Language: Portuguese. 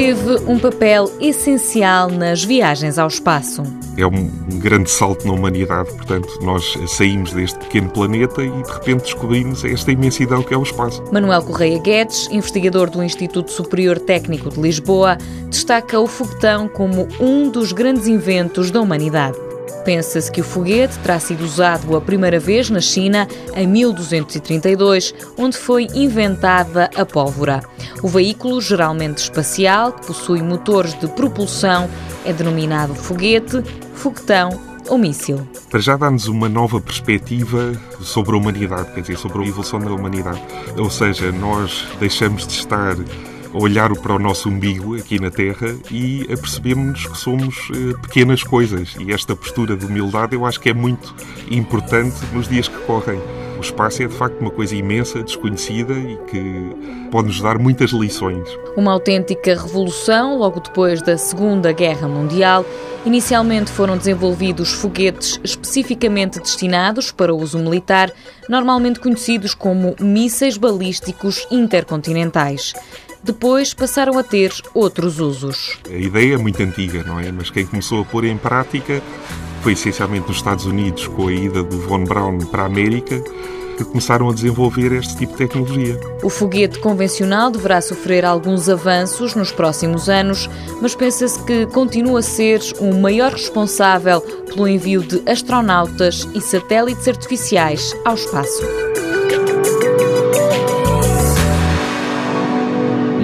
teve um papel essencial nas viagens ao espaço. É um grande salto na humanidade, portanto, nós saímos deste pequeno planeta e de repente descobrimos esta imensidão que é o espaço. Manuel Correia Guedes, investigador do Instituto Superior Técnico de Lisboa, destaca o foguetão como um dos grandes inventos da humanidade. Pensa-se que o foguete terá sido usado a primeira vez na China em 1232, onde foi inventada a pólvora. O veículo, geralmente espacial, que possui motores de propulsão, é denominado foguete, foguetão ou míssil. Para já dá-nos uma nova perspectiva sobre a humanidade, quer dizer, sobre a evolução da humanidade. Ou seja, nós deixamos de estar olhar para o nosso umbigo aqui na Terra e apercebemos que somos eh, pequenas coisas. E esta postura de humildade eu acho que é muito importante nos dias que correm. O espaço é de facto uma coisa imensa, desconhecida e que pode nos dar muitas lições. Uma autêntica revolução logo depois da Segunda Guerra Mundial. Inicialmente foram desenvolvidos foguetes especificamente destinados para uso militar, normalmente conhecidos como mísseis balísticos intercontinentais. Depois passaram a ter outros usos. A ideia é muito antiga, não é? Mas quem começou a pôr em prática foi essencialmente nos Estados Unidos, com a ida do Von Braun para a América, que começaram a desenvolver este tipo de tecnologia. O foguete convencional deverá sofrer alguns avanços nos próximos anos, mas pensa-se que continua a ser o maior responsável pelo envio de astronautas e satélites artificiais ao espaço.